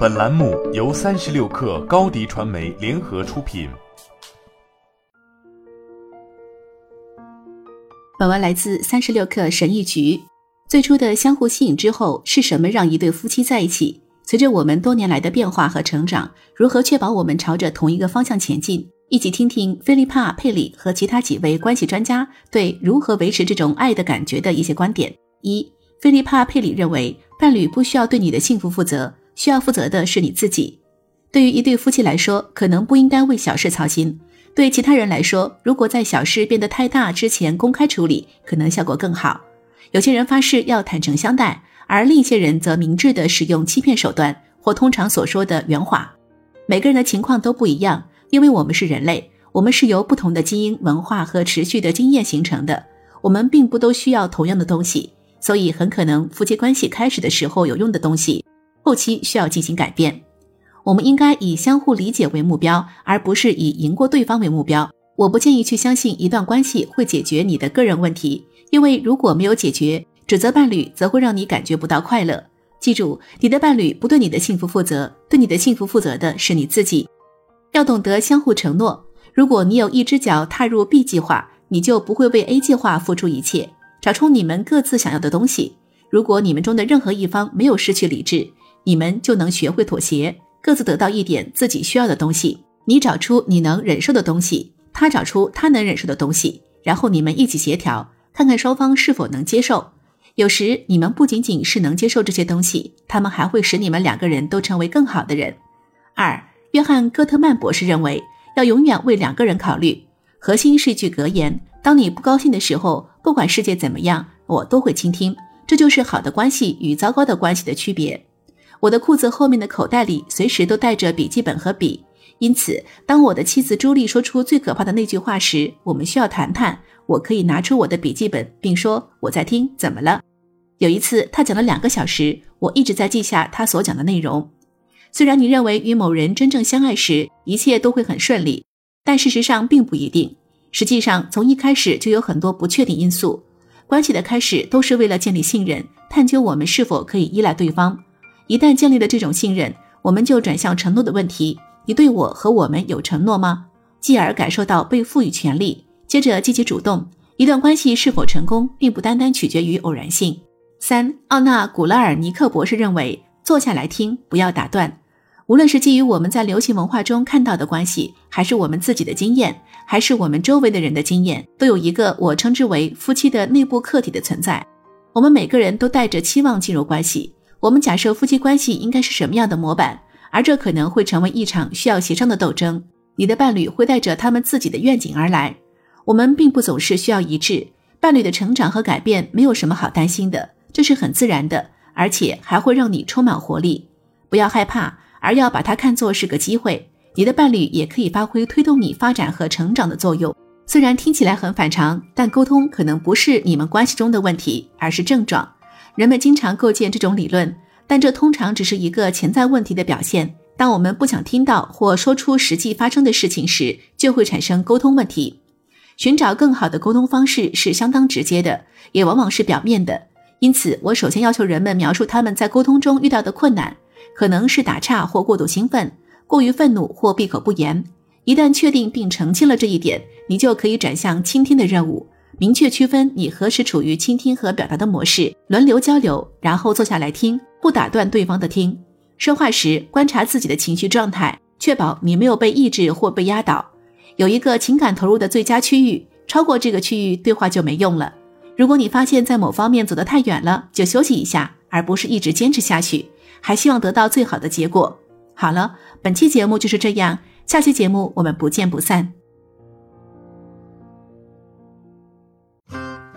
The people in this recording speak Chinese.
本栏目由三十六氪高低传媒联合出品。本文来自三十六氪神译局。最初的相互吸引之后，是什么让一对夫妻在一起？随着我们多年来的变化和成长，如何确保我们朝着同一个方向前进？一起听听菲利帕·佩里和其他几位关系专家对如何维持这种爱的感觉的一些观点。一，菲利帕·佩里认为，伴侣不需要对你的幸福负责。需要负责的是你自己。对于一对夫妻来说，可能不应该为小事操心；对其他人来说，如果在小事变得太大之前公开处理，可能效果更好。有些人发誓要坦诚相待，而另一些人则明智地使用欺骗手段，或通常所说的圆滑。每个人的情况都不一样，因为我们是人类，我们是由不同的基因、文化和持续的经验形成的。我们并不都需要同样的东西，所以很可能夫妻关系开始的时候有用的东西。后期需要进行改变，我们应该以相互理解为目标，而不是以赢过对方为目标。我不建议去相信一段关系会解决你的个人问题，因为如果没有解决，指责伴侣则会让你感觉不到快乐。记住，你的伴侣不对你的幸福负责，对你的幸福负责的是你自己。要懂得相互承诺。如果你有一只脚踏入 B 计划，你就不会为 A 计划付出一切。找出你们各自想要的东西。如果你们中的任何一方没有失去理智，你们就能学会妥协，各自得到一点自己需要的东西。你找出你能忍受的东西，他找出他能忍受的东西，然后你们一起协调，看看双方是否能接受。有时你们不仅仅是能接受这些东西，他们还会使你们两个人都成为更好的人。二，约翰·戈特曼博士认为，要永远为两个人考虑。核心是一句格言：当你不高兴的时候，不管世界怎么样，我都会倾听。这就是好的关系与糟糕的关系的区别。我的裤子后面的口袋里随时都带着笔记本和笔，因此，当我的妻子朱莉说出最可怕的那句话时，我们需要谈谈。我可以拿出我的笔记本，并说我在听。怎么了？有一次，他讲了两个小时，我一直在记下他所讲的内容。虽然你认为与某人真正相爱时一切都会很顺利，但事实上并不一定。实际上，从一开始就有很多不确定因素。关系的开始都是为了建立信任，探究我们是否可以依赖对方。一旦建立了这种信任，我们就转向承诺的问题：你对我和我们有承诺吗？继而感受到被赋予权利，接着积极主动。一段关系是否成功，并不单单取决于偶然性。三，奥纳古拉尔尼克博士认为，坐下来听，不要打断。无论是基于我们在流行文化中看到的关系，还是我们自己的经验，还是我们周围的人的经验，都有一个我称之为夫妻的内部客体的存在。我们每个人都带着期望进入关系。我们假设夫妻关系应该是什么样的模板，而这可能会成为一场需要协商的斗争。你的伴侣会带着他们自己的愿景而来。我们并不总是需要一致。伴侣的成长和改变没有什么好担心的，这是很自然的，而且还会让你充满活力。不要害怕，而要把它看作是个机会。你的伴侣也可以发挥推动你发展和成长的作用。虽然听起来很反常，但沟通可能不是你们关系中的问题，而是症状。人们经常构建这种理论，但这通常只是一个潜在问题的表现。当我们不想听到或说出实际发生的事情时，就会产生沟通问题。寻找更好的沟通方式是相当直接的，也往往是表面的。因此，我首先要求人们描述他们在沟通中遇到的困难，可能是打岔或过度兴奋、过于愤怒或闭口不言。一旦确定并澄清了这一点，你就可以转向倾听的任务。明确区分你何时处于倾听和表达的模式，轮流交流，然后坐下来听，不打断对方的听。说话时观察自己的情绪状态，确保你没有被抑制或被压倒。有一个情感投入的最佳区域，超过这个区域，对话就没用了。如果你发现，在某方面走得太远了，就休息一下，而不是一直坚持下去，还希望得到最好的结果。好了，本期节目就是这样，下期节目我们不见不散。